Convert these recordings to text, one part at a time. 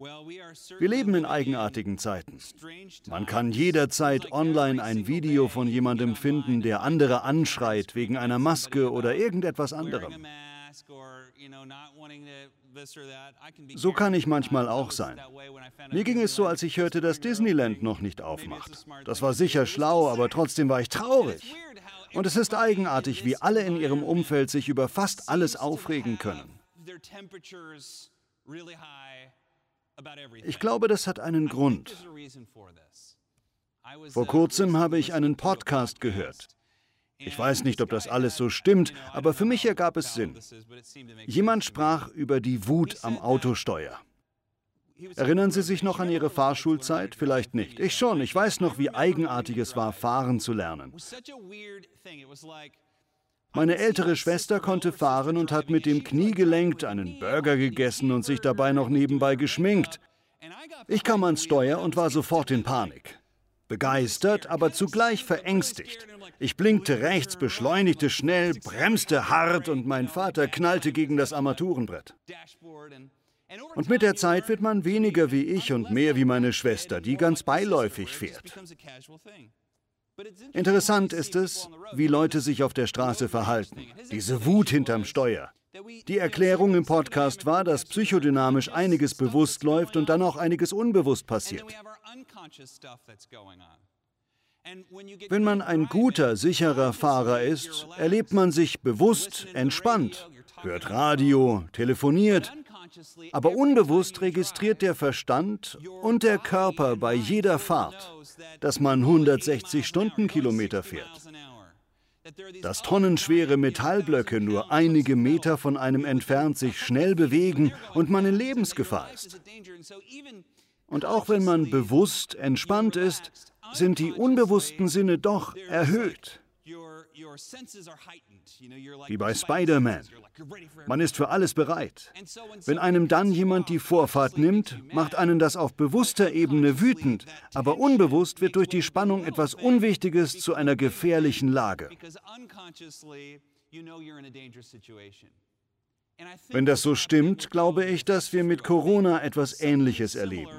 Wir leben in eigenartigen Zeiten. Man kann jederzeit online ein Video von jemandem finden, der andere anschreit wegen einer Maske oder irgendetwas anderem. So kann ich manchmal auch sein. Mir ging es so, als ich hörte, dass Disneyland noch nicht aufmacht. Das war sicher schlau, aber trotzdem war ich traurig. Und es ist eigenartig, wie alle in ihrem Umfeld sich über fast alles aufregen können. Ich glaube, das hat einen Grund. Vor kurzem habe ich einen Podcast gehört. Ich weiß nicht, ob das alles so stimmt, aber für mich ergab es Sinn. Jemand sprach über die Wut am Autosteuer. Erinnern Sie sich noch an Ihre Fahrschulzeit? Vielleicht nicht. Ich schon. Ich weiß noch, wie eigenartig es war, fahren zu lernen. Meine ältere Schwester konnte fahren und hat mit dem Knie gelenkt, einen Burger gegessen und sich dabei noch nebenbei geschminkt. Ich kam ans Steuer und war sofort in Panik. Begeistert, aber zugleich verängstigt. Ich blinkte rechts, beschleunigte schnell, bremste hart und mein Vater knallte gegen das Armaturenbrett. Und mit der Zeit wird man weniger wie ich und mehr wie meine Schwester, die ganz beiläufig fährt. Interessant ist es, wie Leute sich auf der Straße verhalten. Diese Wut hinterm Steuer. Die Erklärung im Podcast war, dass psychodynamisch einiges bewusst läuft und dann auch einiges unbewusst passiert. Wenn man ein guter, sicherer Fahrer ist, erlebt man sich bewusst, entspannt, hört Radio, telefoniert, aber unbewusst registriert der Verstand und der Körper bei jeder Fahrt, dass man 160 Stundenkilometer fährt. Dass tonnenschwere Metallblöcke nur einige Meter von einem entfernt sich schnell bewegen und man in Lebensgefahr ist. Und auch wenn man bewusst entspannt ist, sind die unbewussten Sinne doch erhöht. Wie bei Spider-Man. Man ist für alles bereit. Wenn einem dann jemand die Vorfahrt nimmt, macht einen das auf bewusster Ebene wütend, aber unbewusst wird durch die Spannung etwas Unwichtiges zu einer gefährlichen Lage. Wenn das so stimmt, glaube ich, dass wir mit Corona etwas Ähnliches erleben.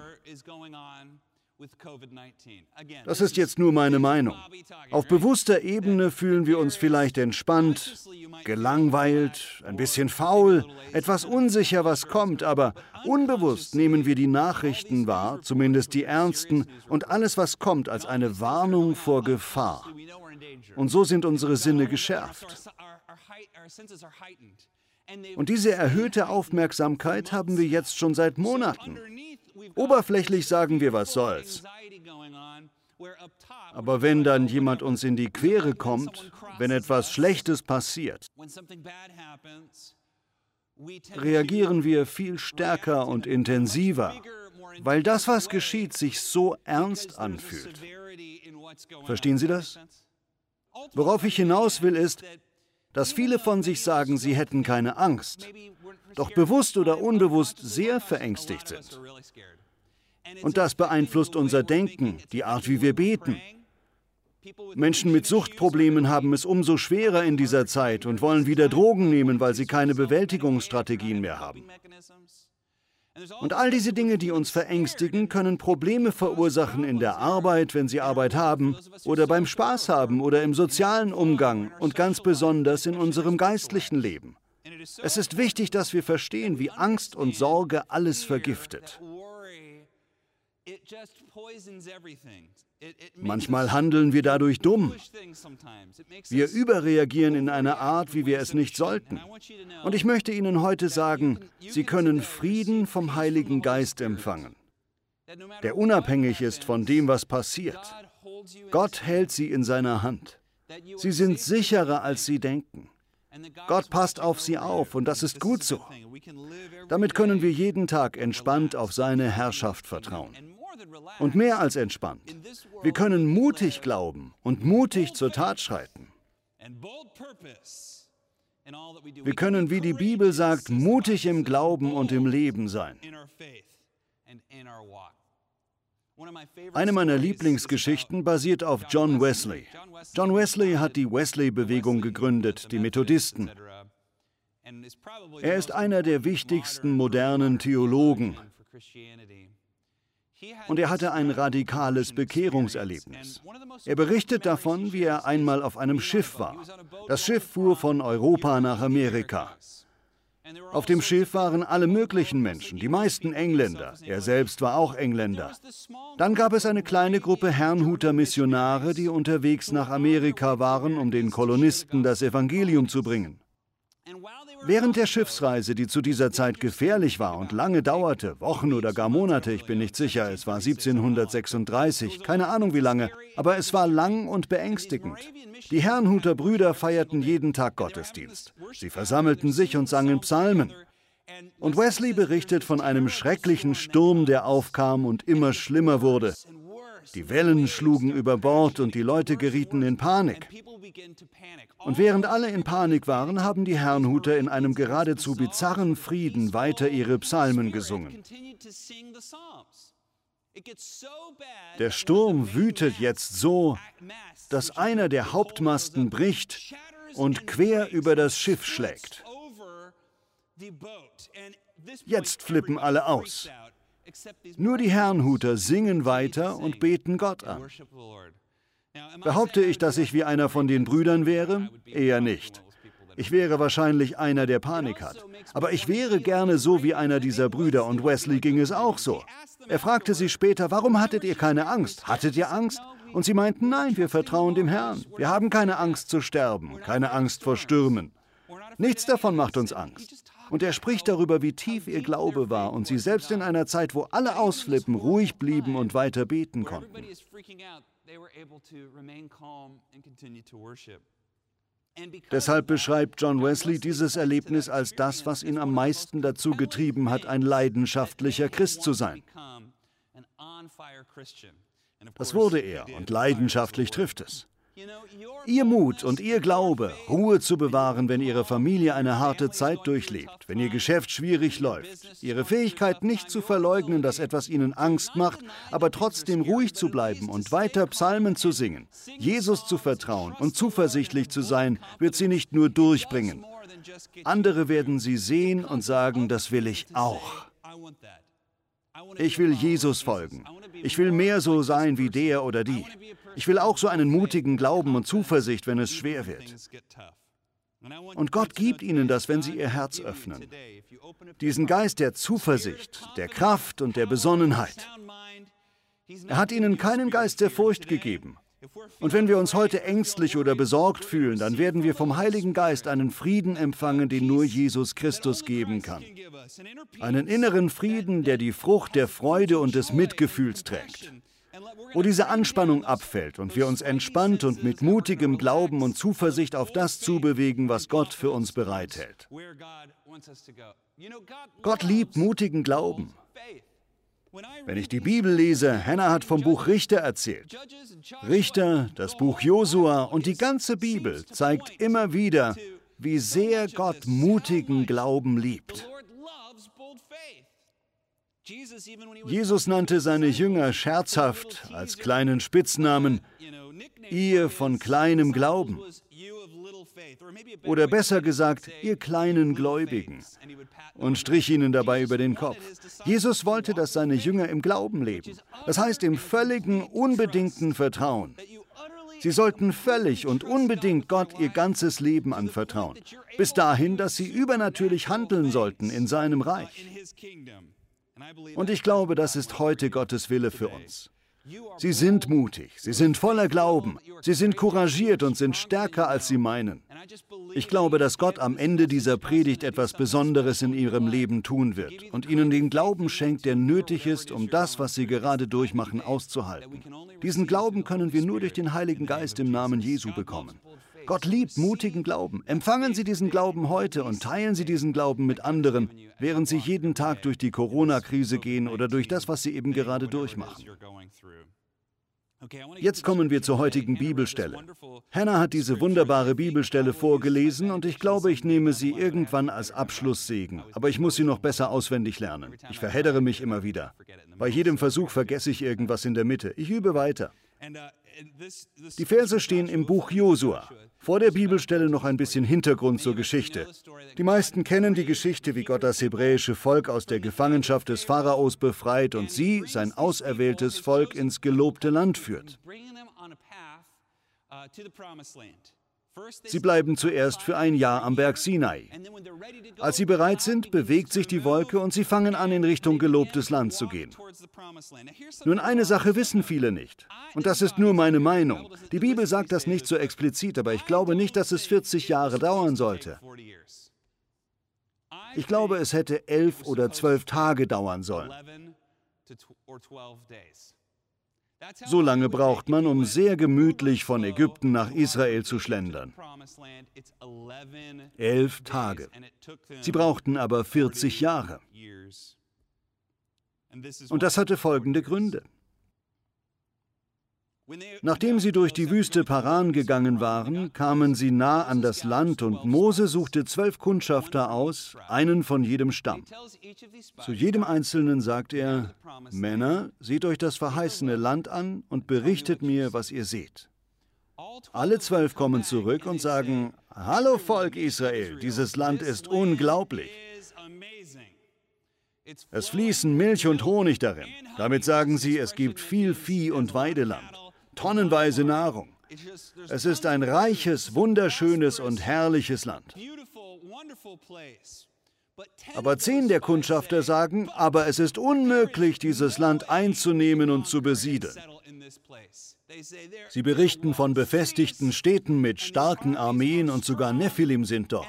Das ist jetzt nur meine Meinung. Auf bewusster Ebene fühlen wir uns vielleicht entspannt, gelangweilt, ein bisschen faul, etwas unsicher, was kommt, aber unbewusst nehmen wir die Nachrichten wahr, zumindest die ernsten, und alles, was kommt, als eine Warnung vor Gefahr. Und so sind unsere Sinne geschärft. Und diese erhöhte Aufmerksamkeit haben wir jetzt schon seit Monaten. Oberflächlich sagen wir, was soll's. Aber wenn dann jemand uns in die Quere kommt, wenn etwas Schlechtes passiert, reagieren wir viel stärker und intensiver, weil das, was geschieht, sich so ernst anfühlt. Verstehen Sie das? Worauf ich hinaus will, ist, dass viele von sich sagen, sie hätten keine Angst, doch bewusst oder unbewusst sehr verängstigt sind. Und das beeinflusst unser Denken, die Art, wie wir beten. Menschen mit Suchtproblemen haben es umso schwerer in dieser Zeit und wollen wieder Drogen nehmen, weil sie keine Bewältigungsstrategien mehr haben. Und all diese Dinge, die uns verängstigen, können Probleme verursachen in der Arbeit, wenn sie Arbeit haben, oder beim Spaß haben oder im sozialen Umgang und ganz besonders in unserem geistlichen Leben. Es ist wichtig, dass wir verstehen, wie Angst und Sorge alles vergiftet. Manchmal handeln wir dadurch dumm. Wir überreagieren in einer Art, wie wir es nicht sollten. Und ich möchte Ihnen heute sagen, Sie können Frieden vom Heiligen Geist empfangen, der unabhängig ist von dem, was passiert. Gott hält Sie in seiner Hand. Sie sind sicherer, als Sie denken. Gott passt auf sie auf und das ist gut so. Damit können wir jeden Tag entspannt auf seine Herrschaft vertrauen. Und mehr als entspannt. Wir können mutig glauben und mutig zur Tat schreiten. Wir können, wie die Bibel sagt, mutig im Glauben und im Leben sein. Eine meiner Lieblingsgeschichten basiert auf John Wesley. John Wesley hat die Wesley-Bewegung gegründet, die Methodisten. Er ist einer der wichtigsten modernen Theologen Und er hatte ein radikales Bekehrungserlebnis. Er berichtet davon, wie er einmal auf einem Schiff war. Das Schiff fuhr von Europa nach Amerika. Auf dem Schiff waren alle möglichen Menschen, die meisten Engländer. Er selbst war auch Engländer. Dann gab es eine kleine Gruppe Herrnhuter Missionare, die unterwegs nach Amerika waren, um den Kolonisten das Evangelium zu bringen. Während der Schiffsreise, die zu dieser Zeit gefährlich war und lange dauerte, Wochen oder gar Monate, ich bin nicht sicher, es war 1736, keine Ahnung wie lange, aber es war lang und beängstigend. Die Herrnhuter Brüder feierten jeden Tag Gottesdienst. Sie versammelten sich und sangen Psalmen. Und Wesley berichtet von einem schrecklichen Sturm, der aufkam und immer schlimmer wurde. Die Wellen schlugen über Bord und die Leute gerieten in Panik. Und während alle in Panik waren, haben die Herrnhuter in einem geradezu bizarren Frieden weiter ihre Psalmen gesungen. Der Sturm wütet jetzt so, dass einer der Hauptmasten bricht und quer über das Schiff schlägt. Jetzt flippen alle aus. Nur die Herrnhuter singen weiter und beten Gott an. Behaupte ich, dass ich wie einer von den Brüdern wäre? Eher nicht. Ich wäre wahrscheinlich einer, der Panik hat. Aber ich wäre gerne so wie einer dieser Brüder und Wesley ging es auch so. Er fragte sie später, warum hattet ihr keine Angst? Hattet ihr Angst? Und sie meinten, nein, wir vertrauen dem Herrn. Wir haben keine Angst zu sterben, keine Angst vor Stürmen. Nichts davon macht uns Angst. Und er spricht darüber, wie tief ihr Glaube war und sie selbst in einer Zeit, wo alle ausflippen, ruhig blieben und weiter beten konnten. Deshalb beschreibt John Wesley dieses Erlebnis als das, was ihn am meisten dazu getrieben hat, ein leidenschaftlicher Christ zu sein. Das wurde er und leidenschaftlich trifft es. Ihr Mut und Ihr Glaube, Ruhe zu bewahren, wenn Ihre Familie eine harte Zeit durchlebt, wenn Ihr Geschäft schwierig läuft, Ihre Fähigkeit nicht zu verleugnen, dass etwas Ihnen Angst macht, aber trotzdem ruhig zu bleiben und weiter Psalmen zu singen, Jesus zu vertrauen und zuversichtlich zu sein, wird Sie nicht nur durchbringen. Andere werden Sie sehen und sagen, das will ich auch. Ich will Jesus folgen. Ich will mehr so sein wie der oder die. Ich will auch so einen mutigen Glauben und Zuversicht, wenn es schwer wird. Und Gott gibt ihnen das, wenn sie ihr Herz öffnen. Diesen Geist der Zuversicht, der Kraft und der Besonnenheit. Er hat ihnen keinen Geist der Furcht gegeben. Und wenn wir uns heute ängstlich oder besorgt fühlen, dann werden wir vom Heiligen Geist einen Frieden empfangen, den nur Jesus Christus geben kann. Einen inneren Frieden, der die Frucht der Freude und des Mitgefühls trägt. Wo diese Anspannung abfällt und wir uns entspannt und mit mutigem Glauben und Zuversicht auf das zubewegen, was Gott für uns bereithält. Gott liebt mutigen Glauben. Wenn ich die Bibel lese, Hannah hat vom Buch Richter erzählt. Richter, das Buch Josua und die ganze Bibel zeigt immer wieder, wie sehr Gott mutigen Glauben liebt. Jesus nannte seine Jünger scherzhaft als kleinen Spitznamen, ihr von kleinem Glauben. Oder besser gesagt, ihr kleinen Gläubigen. Und strich ihnen dabei über den Kopf. Jesus wollte, dass seine Jünger im Glauben leben. Das heißt im völligen, unbedingten Vertrauen. Sie sollten völlig und unbedingt Gott ihr ganzes Leben anvertrauen. Bis dahin, dass sie übernatürlich handeln sollten in seinem Reich. Und ich glaube, das ist heute Gottes Wille für uns. Sie sind mutig, sie sind voller Glauben, sie sind couragiert und sind stärker, als sie meinen. Ich glaube, dass Gott am Ende dieser Predigt etwas Besonderes in ihrem Leben tun wird und ihnen den Glauben schenkt, der nötig ist, um das, was sie gerade durchmachen, auszuhalten. Diesen Glauben können wir nur durch den Heiligen Geist im Namen Jesu bekommen. Gott liebt mutigen Glauben. Empfangen Sie diesen Glauben heute und teilen Sie diesen Glauben mit anderen, während Sie jeden Tag durch die Corona-Krise gehen oder durch das, was Sie eben gerade durchmachen. Jetzt kommen wir zur heutigen Bibelstelle. Hannah hat diese wunderbare Bibelstelle vorgelesen und ich glaube, ich nehme sie irgendwann als Abschlusssegen, aber ich muss sie noch besser auswendig lernen. Ich verheddere mich immer wieder. Bei jedem Versuch vergesse ich irgendwas in der Mitte. Ich übe weiter. Die Verse stehen im Buch Josua. Vor der Bibelstelle noch ein bisschen Hintergrund zur Geschichte. Die meisten kennen die Geschichte, wie Gott das hebräische Volk aus der Gefangenschaft des Pharaos befreit und sie, sein auserwähltes Volk, ins gelobte Land führt. Sie bleiben zuerst für ein Jahr am Berg Sinai. Als sie bereit sind, bewegt sich die Wolke und sie fangen an, in Richtung gelobtes Land zu gehen. Nun, eine Sache wissen viele nicht. Und das ist nur meine Meinung. Die Bibel sagt das nicht so explizit, aber ich glaube nicht, dass es 40 Jahre dauern sollte. Ich glaube, es hätte elf oder zwölf Tage dauern sollen. So lange braucht man, um sehr gemütlich von Ägypten nach Israel zu schlendern. Elf Tage. Sie brauchten aber 40 Jahre. Und das hatte folgende Gründe. Nachdem sie durch die Wüste Paran gegangen waren, kamen sie nah an das Land und Mose suchte zwölf Kundschafter aus, einen von jedem Stamm. Zu jedem Einzelnen sagt er, Männer, seht euch das verheißene Land an und berichtet mir, was ihr seht. Alle zwölf kommen zurück und sagen, Hallo Volk Israel, dieses Land ist unglaublich. Es fließen Milch und Honig darin. Damit sagen sie, es gibt viel Vieh und Weideland tonnenweise Nahrung. Es ist ein reiches, wunderschönes und herrliches Land. Aber zehn der Kundschafter sagen, aber es ist unmöglich, dieses Land einzunehmen und zu besiedeln. Sie berichten von befestigten Städten mit starken Armeen und sogar Nephilim sind dort.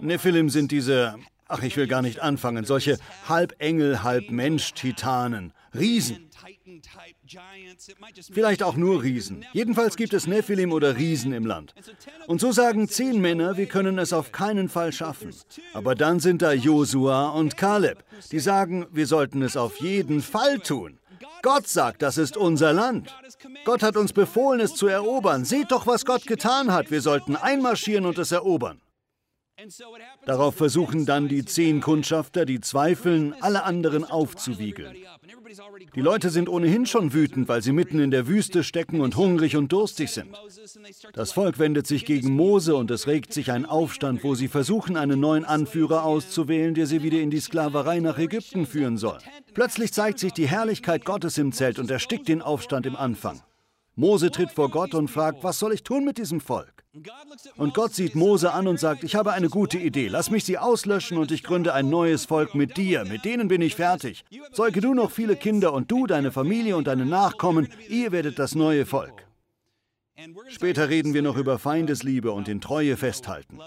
Nephilim sind diese, ach ich will gar nicht anfangen, solche halb Engel, halb Mensch-Titanen, Riesen. Vielleicht auch nur Riesen. Jedenfalls gibt es Nephilim oder Riesen im Land. Und so sagen zehn Männer, wir können es auf keinen Fall schaffen. Aber dann sind da Josua und Kaleb, die sagen, wir sollten es auf jeden Fall tun. Gott sagt, das ist unser Land. Gott hat uns befohlen, es zu erobern. Seht doch, was Gott getan hat. Wir sollten einmarschieren und es erobern. Darauf versuchen dann die zehn Kundschafter, die zweifeln, alle anderen aufzuwiegeln. Die Leute sind ohnehin schon wütend, weil sie mitten in der Wüste stecken und hungrig und durstig sind. Das Volk wendet sich gegen Mose und es regt sich ein Aufstand, wo sie versuchen, einen neuen Anführer auszuwählen, der sie wieder in die Sklaverei nach Ägypten führen soll. Plötzlich zeigt sich die Herrlichkeit Gottes im Zelt und erstickt den Aufstand im Anfang. Mose tritt vor Gott und fragt, was soll ich tun mit diesem Volk? Und Gott sieht Mose an und sagt, ich habe eine gute Idee, lass mich sie auslöschen und ich gründe ein neues Volk mit dir, mit denen bin ich fertig. Zeuge du noch viele Kinder und du, deine Familie und deine Nachkommen, ihr werdet das neue Volk. Später reden wir noch über Feindesliebe und in Treue festhalten.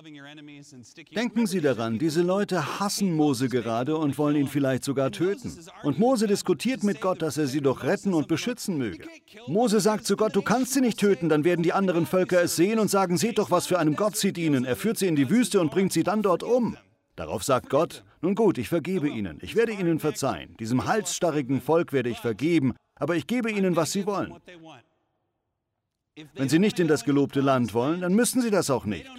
Denken Sie daran, diese Leute hassen Mose gerade und wollen ihn vielleicht sogar töten. Und Mose diskutiert mit Gott, dass er sie doch retten und beschützen möge. Mose sagt zu Gott, du kannst sie nicht töten, dann werden die anderen Völker es sehen und sagen, seht doch, was für einem Gott sie dienen. Er führt sie in die Wüste und bringt sie dann dort um. Darauf sagt Gott, nun gut, ich vergebe ihnen, ich werde ihnen verzeihen, diesem halsstarrigen Volk werde ich vergeben, aber ich gebe ihnen, was sie wollen. Wenn sie nicht in das gelobte Land wollen, dann müssen sie das auch nicht.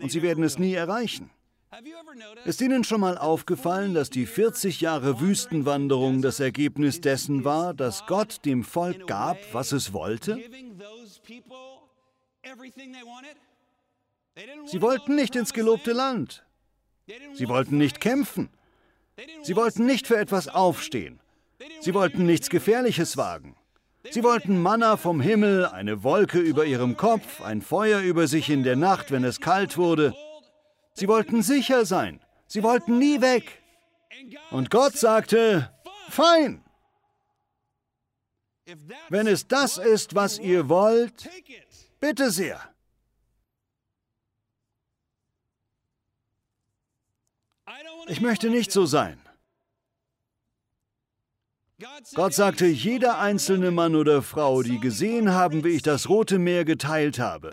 Und sie werden es nie erreichen. Ist Ihnen schon mal aufgefallen, dass die 40 Jahre Wüstenwanderung das Ergebnis dessen war, dass Gott dem Volk gab, was es wollte? Sie wollten nicht ins gelobte Land. Sie wollten nicht kämpfen. Sie wollten nicht für etwas aufstehen. Sie wollten nichts Gefährliches wagen. Sie wollten Manna vom Himmel, eine Wolke über ihrem Kopf, ein Feuer über sich in der Nacht, wenn es kalt wurde. Sie wollten sicher sein. Sie wollten nie weg. Und Gott sagte, fein. Wenn es das ist, was ihr wollt, bitte sehr. Ich möchte nicht so sein. Gott sagte, jeder einzelne Mann oder Frau, die gesehen haben, wie ich das Rote Meer geteilt habe,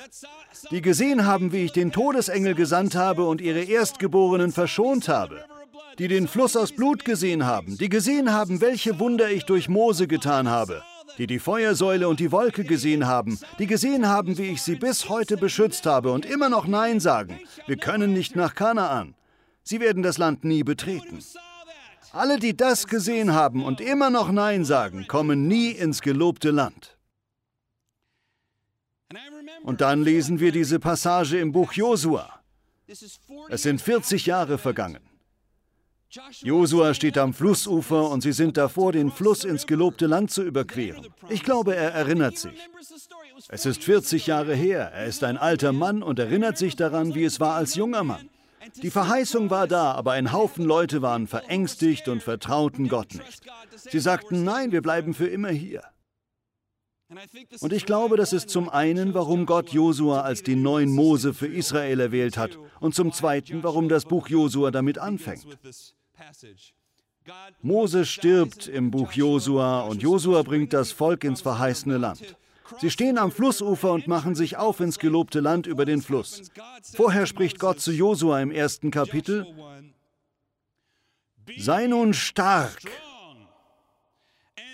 die gesehen haben, wie ich den Todesengel gesandt habe und ihre Erstgeborenen verschont habe, die den Fluss aus Blut gesehen haben, die gesehen haben, welche Wunder ich durch Mose getan habe, die die Feuersäule und die Wolke gesehen haben, die gesehen haben, wie ich sie bis heute beschützt habe und immer noch Nein sagen. Wir können nicht nach Kanaan. Sie werden das Land nie betreten. Alle, die das gesehen haben und immer noch Nein sagen, kommen nie ins gelobte Land. Und dann lesen wir diese Passage im Buch Josua. Es sind 40 Jahre vergangen. Josua steht am Flussufer und sie sind davor, den Fluss ins gelobte Land zu überqueren. Ich glaube, er erinnert sich. Es ist 40 Jahre her, er ist ein alter Mann und erinnert sich daran, wie es war als junger Mann. Die Verheißung war da, aber ein Haufen Leute waren verängstigt und vertrauten Gott nicht. Sie sagten, nein, wir bleiben für immer hier. Und ich glaube, das ist zum einen, warum Gott Josua als den neuen Mose für Israel erwählt hat und zum zweiten, warum das Buch Josua damit anfängt. Mose stirbt im Buch Josua und Josua bringt das Volk ins verheißene Land. Sie stehen am Flussufer und machen sich auf ins gelobte Land über den Fluss. Vorher spricht Gott zu Josua im ersten Kapitel, Sei nun stark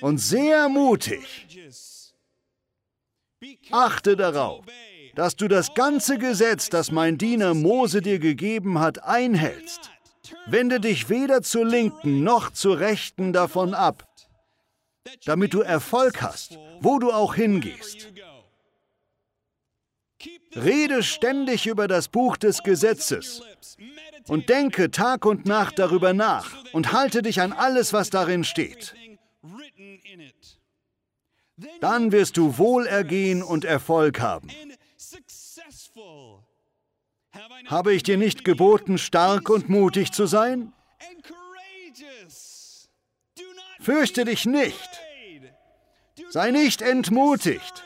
und sehr mutig. Achte darauf, dass du das ganze Gesetz, das mein Diener Mose dir gegeben hat, einhältst. Wende dich weder zur Linken noch zur Rechten davon ab, damit du Erfolg hast, wo du auch hingehst. Rede ständig über das Buch des Gesetzes und denke Tag und Nacht darüber nach und halte dich an alles, was darin steht. Dann wirst du Wohlergehen und Erfolg haben. Habe ich dir nicht geboten, stark und mutig zu sein? Fürchte dich nicht. Sei nicht entmutigt.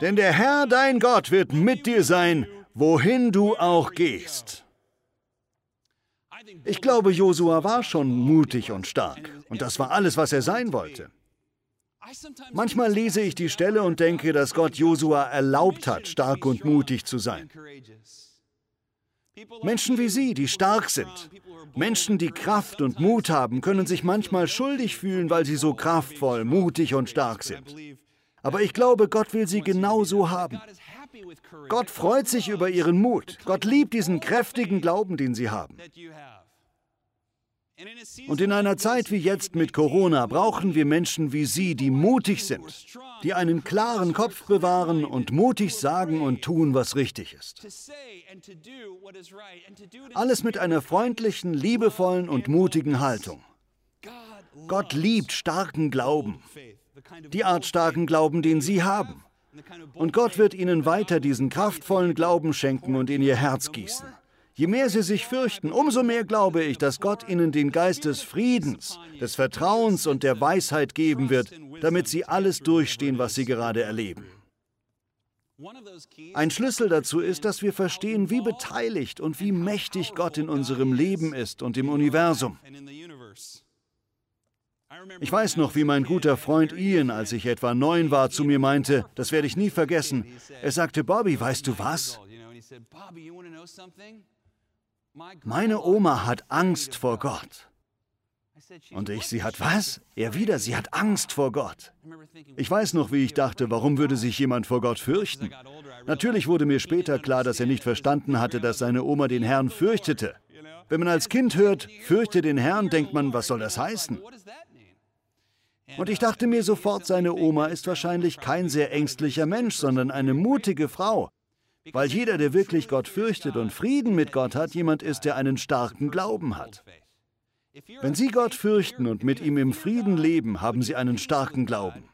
Denn der Herr dein Gott wird mit dir sein, wohin du auch gehst. Ich glaube, Josua war schon mutig und stark. Und das war alles, was er sein wollte. Manchmal lese ich die Stelle und denke, dass Gott Josua erlaubt hat, stark und mutig zu sein. Menschen wie Sie, die stark sind, Menschen, die Kraft und Mut haben, können sich manchmal schuldig fühlen, weil sie so kraftvoll, mutig und stark sind. Aber ich glaube, Gott will sie genauso haben. Gott freut sich über ihren Mut. Gott liebt diesen kräftigen Glauben, den sie haben. Und in einer Zeit wie jetzt mit Corona brauchen wir Menschen wie Sie, die mutig sind, die einen klaren Kopf bewahren und mutig sagen und tun, was richtig ist. Alles mit einer freundlichen, liebevollen und mutigen Haltung. Gott liebt starken Glauben, die Art starken Glauben, den Sie haben. Und Gott wird Ihnen weiter diesen kraftvollen Glauben schenken und in Ihr Herz gießen. Je mehr sie sich fürchten, umso mehr glaube ich, dass Gott ihnen den Geist des Friedens, des Vertrauens und der Weisheit geben wird, damit sie alles durchstehen, was sie gerade erleben. Ein Schlüssel dazu ist, dass wir verstehen, wie beteiligt und wie mächtig Gott in unserem Leben ist und im Universum. Ich weiß noch, wie mein guter Freund Ian, als ich etwa neun war, zu mir meinte, das werde ich nie vergessen. Er sagte, Bobby, weißt du was? Meine Oma hat Angst vor Gott. Und ich, sie hat was? Er wieder, sie hat Angst vor Gott. Ich weiß noch, wie ich dachte, warum würde sich jemand vor Gott fürchten? Natürlich wurde mir später klar, dass er nicht verstanden hatte, dass seine Oma den Herrn fürchtete. Wenn man als Kind hört, fürchte den Herrn, denkt man, was soll das heißen? Und ich dachte mir sofort, seine Oma ist wahrscheinlich kein sehr ängstlicher Mensch, sondern eine mutige Frau. Weil jeder, der wirklich Gott fürchtet und Frieden mit Gott hat, jemand ist, der einen starken Glauben hat. Wenn Sie Gott fürchten und mit ihm im Frieden leben, haben Sie einen starken Glauben.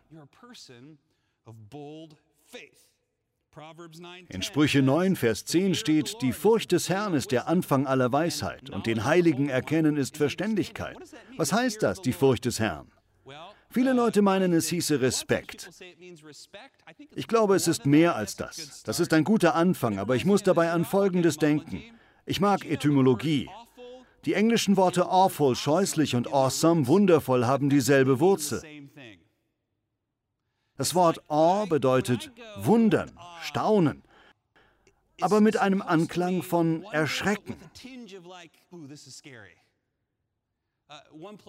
In Sprüche 9, Vers 10 steht, die Furcht des Herrn ist der Anfang aller Weisheit und den Heiligen erkennen ist Verständigkeit. Was heißt das, die Furcht des Herrn? Viele Leute meinen, es hieße Respekt. Ich glaube, es ist mehr als das. Das ist ein guter Anfang, aber ich muss dabei an Folgendes denken. Ich mag Etymologie. Die englischen Worte awful, scheußlich und awesome, wundervoll haben dieselbe Wurzel. Das Wort awe bedeutet wundern, staunen, aber mit einem Anklang von erschrecken.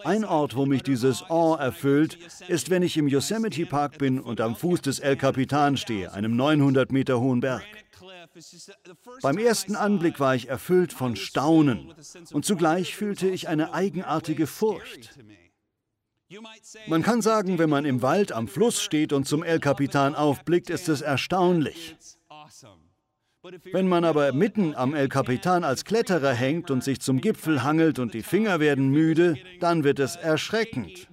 Ein Ort, wo mich dieses Awe erfüllt, ist, wenn ich im Yosemite Park bin und am Fuß des El Capitan stehe, einem 900 Meter hohen Berg. Beim ersten Anblick war ich erfüllt von Staunen und zugleich fühlte ich eine eigenartige Furcht. Man kann sagen, wenn man im Wald am Fluss steht und zum El Capitan aufblickt, ist es erstaunlich. Wenn man aber mitten am El Capitan als Kletterer hängt und sich zum Gipfel hangelt und die Finger werden müde, dann wird es erschreckend.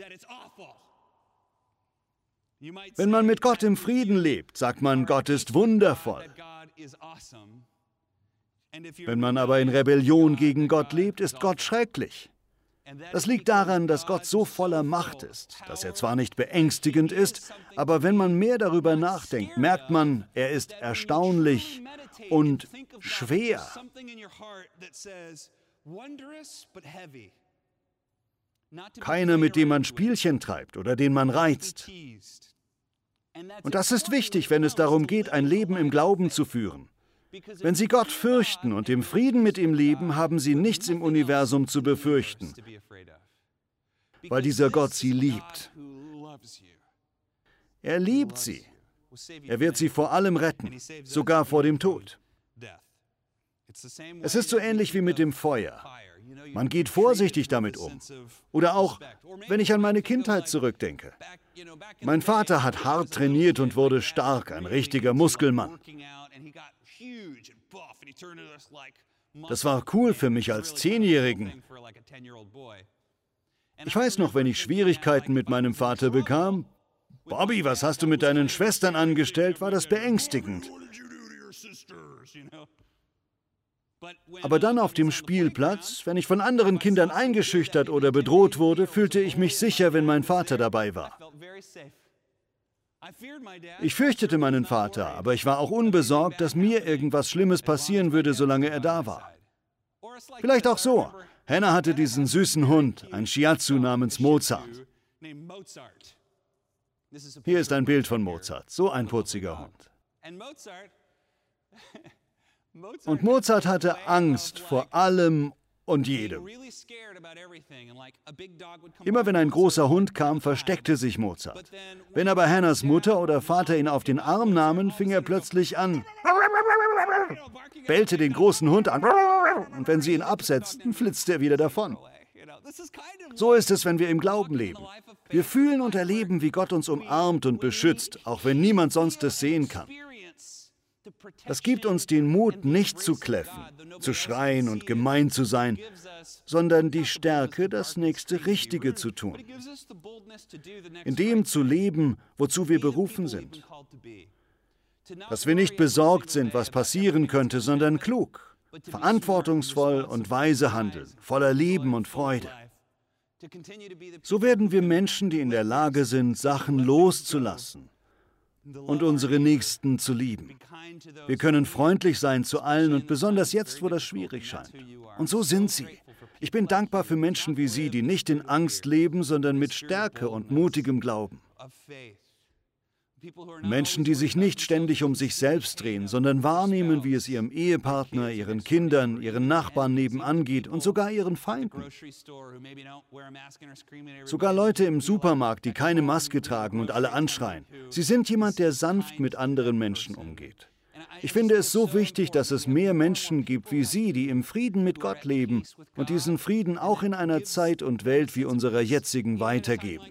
Wenn man mit Gott im Frieden lebt, sagt man, Gott ist wundervoll. Wenn man aber in Rebellion gegen Gott lebt, ist Gott schrecklich. Das liegt daran, dass Gott so voller Macht ist, dass er zwar nicht beängstigend ist, aber wenn man mehr darüber nachdenkt, merkt man, er ist erstaunlich und schwer. Keiner, mit dem man Spielchen treibt oder den man reizt. Und das ist wichtig, wenn es darum geht, ein Leben im Glauben zu führen. Wenn Sie Gott fürchten und im Frieden mit ihm leben, haben Sie nichts im Universum zu befürchten, weil dieser Gott Sie liebt. Er liebt Sie. Er wird Sie vor allem retten, sogar vor dem Tod. Es ist so ähnlich wie mit dem Feuer. Man geht vorsichtig damit um. Oder auch, wenn ich an meine Kindheit zurückdenke. Mein Vater hat hart trainiert und wurde stark, ein richtiger Muskelmann. Das war cool für mich als Zehnjährigen. Ich weiß noch, wenn ich Schwierigkeiten mit meinem Vater bekam, Bobby, was hast du mit deinen Schwestern angestellt, war das beängstigend. Aber dann auf dem Spielplatz, wenn ich von anderen Kindern eingeschüchtert oder bedroht wurde, fühlte ich mich sicher, wenn mein Vater dabei war. Ich fürchtete meinen Vater, aber ich war auch unbesorgt, dass mir irgendwas Schlimmes passieren würde, solange er da war. Vielleicht auch so. Hannah hatte diesen süßen Hund, ein Shiatsu namens Mozart. Hier ist ein Bild von Mozart, so ein putziger Hund. Und Mozart hatte Angst vor allem und jedem. Immer wenn ein großer Hund kam, versteckte sich Mozart. Wenn aber Hannahs Mutter oder Vater ihn auf den Arm nahmen, fing er plötzlich an, bellte den großen Hund an und wenn sie ihn absetzten, flitzte er wieder davon. So ist es, wenn wir im Glauben leben. Wir fühlen und erleben, wie Gott uns umarmt und beschützt, auch wenn niemand sonst es sehen kann. Das gibt uns den Mut, nicht zu kläffen, zu schreien und gemein zu sein, sondern die Stärke, das nächste Richtige zu tun. In dem zu leben, wozu wir berufen sind. Dass wir nicht besorgt sind, was passieren könnte, sondern klug, verantwortungsvoll und weise handeln, voller Leben und Freude. So werden wir Menschen, die in der Lage sind, Sachen loszulassen und unsere Nächsten zu lieben. Wir können freundlich sein zu allen und besonders jetzt, wo das schwierig scheint. Und so sind sie. Ich bin dankbar für Menschen wie Sie, die nicht in Angst leben, sondern mit Stärke und mutigem Glauben. Menschen, die sich nicht ständig um sich selbst drehen, sondern wahrnehmen, wie es ihrem Ehepartner, ihren Kindern, ihren Nachbarn nebenan geht und sogar ihren Feinden. Sogar Leute im Supermarkt, die keine Maske tragen und alle anschreien. Sie sind jemand, der sanft mit anderen Menschen umgeht. Ich finde es so wichtig, dass es mehr Menschen gibt wie Sie, die im Frieden mit Gott leben und diesen Frieden auch in einer Zeit und Welt wie unserer jetzigen weitergeben.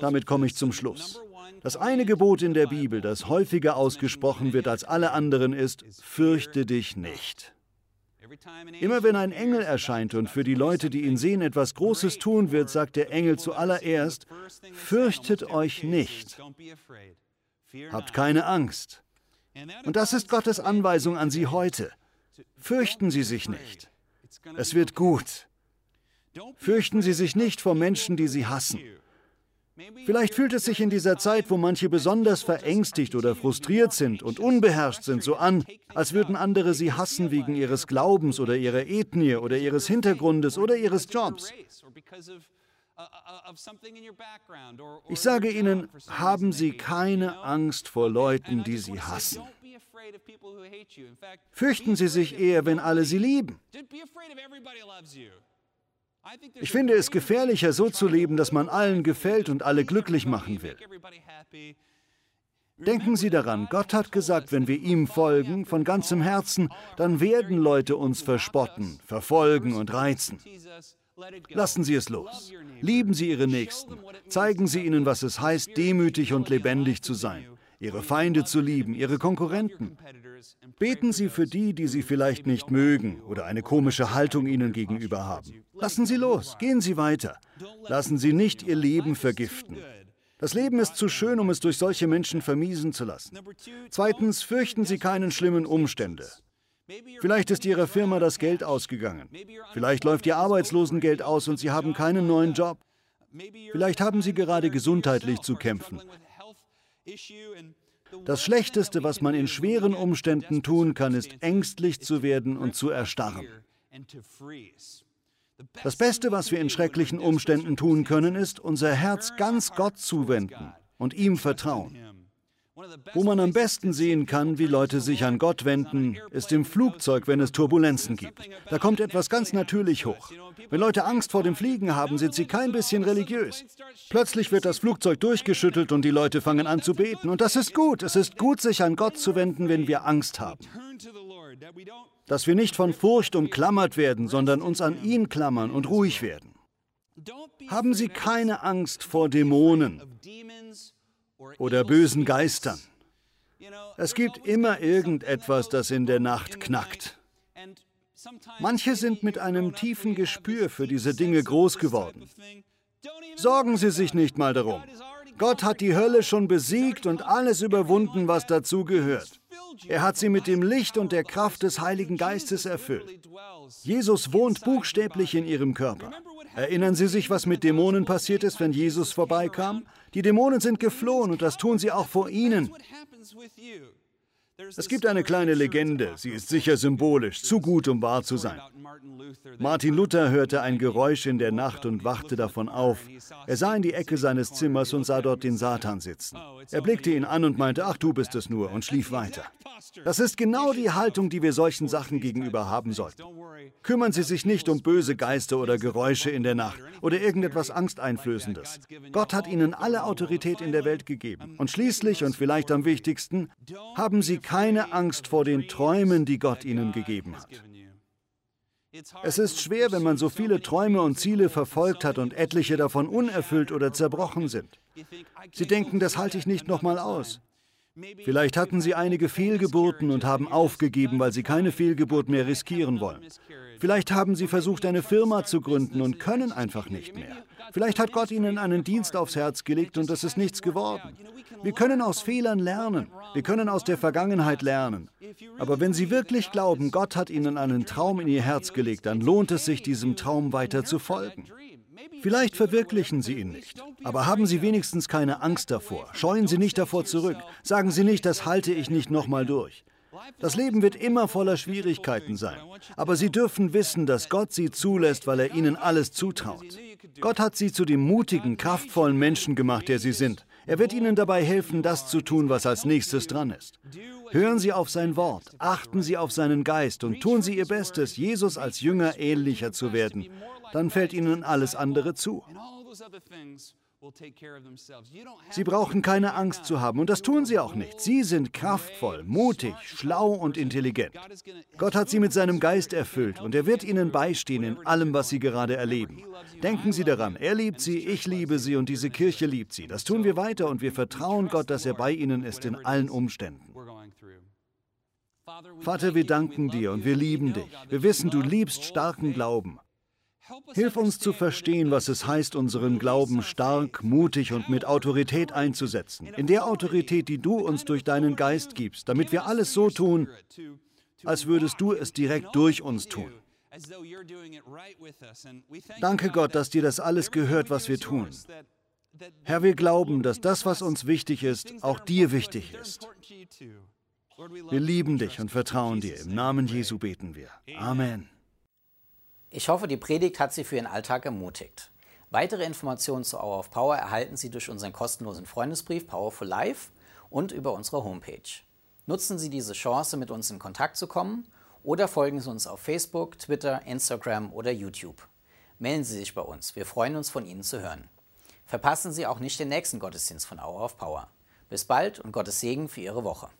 Damit komme ich zum Schluss. Das eine Gebot in der Bibel, das häufiger ausgesprochen wird als alle anderen, ist, fürchte dich nicht. Immer wenn ein Engel erscheint und für die Leute, die ihn sehen, etwas Großes tun wird, sagt der Engel zuallererst, fürchtet euch nicht. Habt keine Angst. Und das ist Gottes Anweisung an Sie heute. Fürchten Sie sich nicht. Es wird gut. Fürchten Sie sich nicht vor Menschen, die Sie hassen. Vielleicht fühlt es sich in dieser Zeit, wo manche besonders verängstigt oder frustriert sind und unbeherrscht sind, so an, als würden andere sie hassen wegen ihres Glaubens oder ihrer Ethnie oder ihres Hintergrundes oder ihres Jobs. Ich sage Ihnen, haben Sie keine Angst vor Leuten, die Sie hassen. Fürchten Sie sich eher, wenn alle Sie lieben. Ich finde es gefährlicher, so zu leben, dass man allen gefällt und alle glücklich machen will. Denken Sie daran, Gott hat gesagt, wenn wir ihm folgen, von ganzem Herzen, dann werden Leute uns verspotten, verfolgen und reizen. Lassen Sie es los. Lieben Sie Ihre Nächsten. Zeigen Sie ihnen, was es heißt, demütig und lebendig zu sein. Ihre Feinde zu lieben, Ihre Konkurrenten. Beten Sie für die, die Sie vielleicht nicht mögen oder eine komische Haltung Ihnen gegenüber haben. Lassen Sie los, gehen Sie weiter. Lassen Sie nicht Ihr Leben vergiften. Das Leben ist zu schön, um es durch solche Menschen vermiesen zu lassen. Zweitens, fürchten Sie keinen schlimmen Umstände. Vielleicht ist Ihrer Firma das Geld ausgegangen. Vielleicht läuft Ihr Arbeitslosengeld aus und Sie haben keinen neuen Job. Vielleicht haben Sie gerade gesundheitlich zu kämpfen. Das Schlechteste, was man in schweren Umständen tun kann, ist ängstlich zu werden und zu erstarren. Das Beste, was wir in schrecklichen Umständen tun können, ist, unser Herz ganz Gott zuwenden und ihm vertrauen. Wo man am besten sehen kann, wie Leute sich an Gott wenden, ist im Flugzeug, wenn es Turbulenzen gibt. Da kommt etwas ganz natürlich hoch. Wenn Leute Angst vor dem Fliegen haben, sind sie kein bisschen religiös. Plötzlich wird das Flugzeug durchgeschüttelt und die Leute fangen an zu beten. Und das ist gut. Es ist gut, sich an Gott zu wenden, wenn wir Angst haben. Dass wir nicht von Furcht umklammert werden, sondern uns an ihn klammern und ruhig werden. Haben Sie keine Angst vor Dämonen oder bösen Geistern. Es gibt immer irgendetwas, das in der Nacht knackt. Manche sind mit einem tiefen Gespür für diese Dinge groß geworden. Sorgen Sie sich nicht mal darum. Gott hat die Hölle schon besiegt und alles überwunden, was dazu gehört. Er hat sie mit dem Licht und der Kraft des Heiligen Geistes erfüllt. Jesus wohnt buchstäblich in ihrem Körper. Erinnern Sie sich, was mit Dämonen passiert ist, wenn Jesus vorbeikam? Die Dämonen sind geflohen und das tun sie auch vor Ihnen. Es gibt eine kleine Legende, sie ist sicher symbolisch, zu gut, um wahr zu sein. Martin Luther hörte ein Geräusch in der Nacht und wachte davon auf. Er sah in die Ecke seines Zimmers und sah dort den Satan sitzen. Er blickte ihn an und meinte, ach du bist es nur, und schlief weiter. Das ist genau die Haltung, die wir solchen Sachen gegenüber haben sollten. Kümmern Sie sich nicht um böse Geister oder Geräusche in der Nacht oder irgendetwas Angsteinflößendes. Gott hat Ihnen alle Autorität in der Welt gegeben. Und schließlich und vielleicht am wichtigsten, haben Sie keine Angst vor den Träumen, die Gott Ihnen gegeben hat. Es ist schwer, wenn man so viele Träume und Ziele verfolgt hat und etliche davon unerfüllt oder zerbrochen sind. Sie denken, das halte ich nicht nochmal aus. Vielleicht hatten sie einige Fehlgeburten und haben aufgegeben, weil sie keine Fehlgeburt mehr riskieren wollen. Vielleicht haben sie versucht, eine Firma zu gründen und können einfach nicht mehr. Vielleicht hat Gott ihnen einen Dienst aufs Herz gelegt und es ist nichts geworden. Wir können aus Fehlern lernen. Wir können aus der Vergangenheit lernen. Aber wenn Sie wirklich glauben, Gott hat Ihnen einen Traum in Ihr Herz gelegt, dann lohnt es sich, diesem Traum weiter zu folgen. Vielleicht verwirklichen Sie ihn nicht, aber haben Sie wenigstens keine Angst davor. Scheuen Sie nicht davor zurück. Sagen Sie nicht, das halte ich nicht nochmal durch. Das Leben wird immer voller Schwierigkeiten sein, aber Sie dürfen wissen, dass Gott Sie zulässt, weil er Ihnen alles zutraut. Gott hat Sie zu dem mutigen, kraftvollen Menschen gemacht, der Sie sind. Er wird Ihnen dabei helfen, das zu tun, was als nächstes dran ist. Hören Sie auf sein Wort, achten Sie auf seinen Geist und tun Sie Ihr Bestes, Jesus als Jünger ähnlicher zu werden, dann fällt ihnen alles andere zu. Sie brauchen keine Angst zu haben und das tun sie auch nicht. Sie sind kraftvoll, mutig, schlau und intelligent. Gott hat sie mit seinem Geist erfüllt und er wird ihnen beistehen in allem, was sie gerade erleben. Denken Sie daran, er liebt sie, ich liebe sie und diese Kirche liebt sie. Das tun wir weiter und wir vertrauen Gott, dass er bei ihnen ist in allen Umständen. Vater, wir danken dir und wir lieben dich. Wir wissen, du liebst starken Glauben. Hilf uns zu verstehen, was es heißt, unseren Glauben stark, mutig und mit Autorität einzusetzen. In der Autorität, die du uns durch deinen Geist gibst, damit wir alles so tun, als würdest du es direkt durch uns tun. Danke Gott, dass dir das alles gehört, was wir tun. Herr, wir glauben, dass das, was uns wichtig ist, auch dir wichtig ist. Wir lieben dich und vertrauen dir. Im Namen Jesu beten wir. Amen. Ich hoffe, die Predigt hat Sie für Ihren Alltag ermutigt. Weitere Informationen zu Hour of Power erhalten Sie durch unseren kostenlosen Freundesbrief Powerful Life und über unsere Homepage. Nutzen Sie diese Chance, mit uns in Kontakt zu kommen oder folgen Sie uns auf Facebook, Twitter, Instagram oder YouTube. Melden Sie sich bei uns, wir freuen uns von Ihnen zu hören. Verpassen Sie auch nicht den nächsten Gottesdienst von Hour of Power. Bis bald und Gottes Segen für Ihre Woche.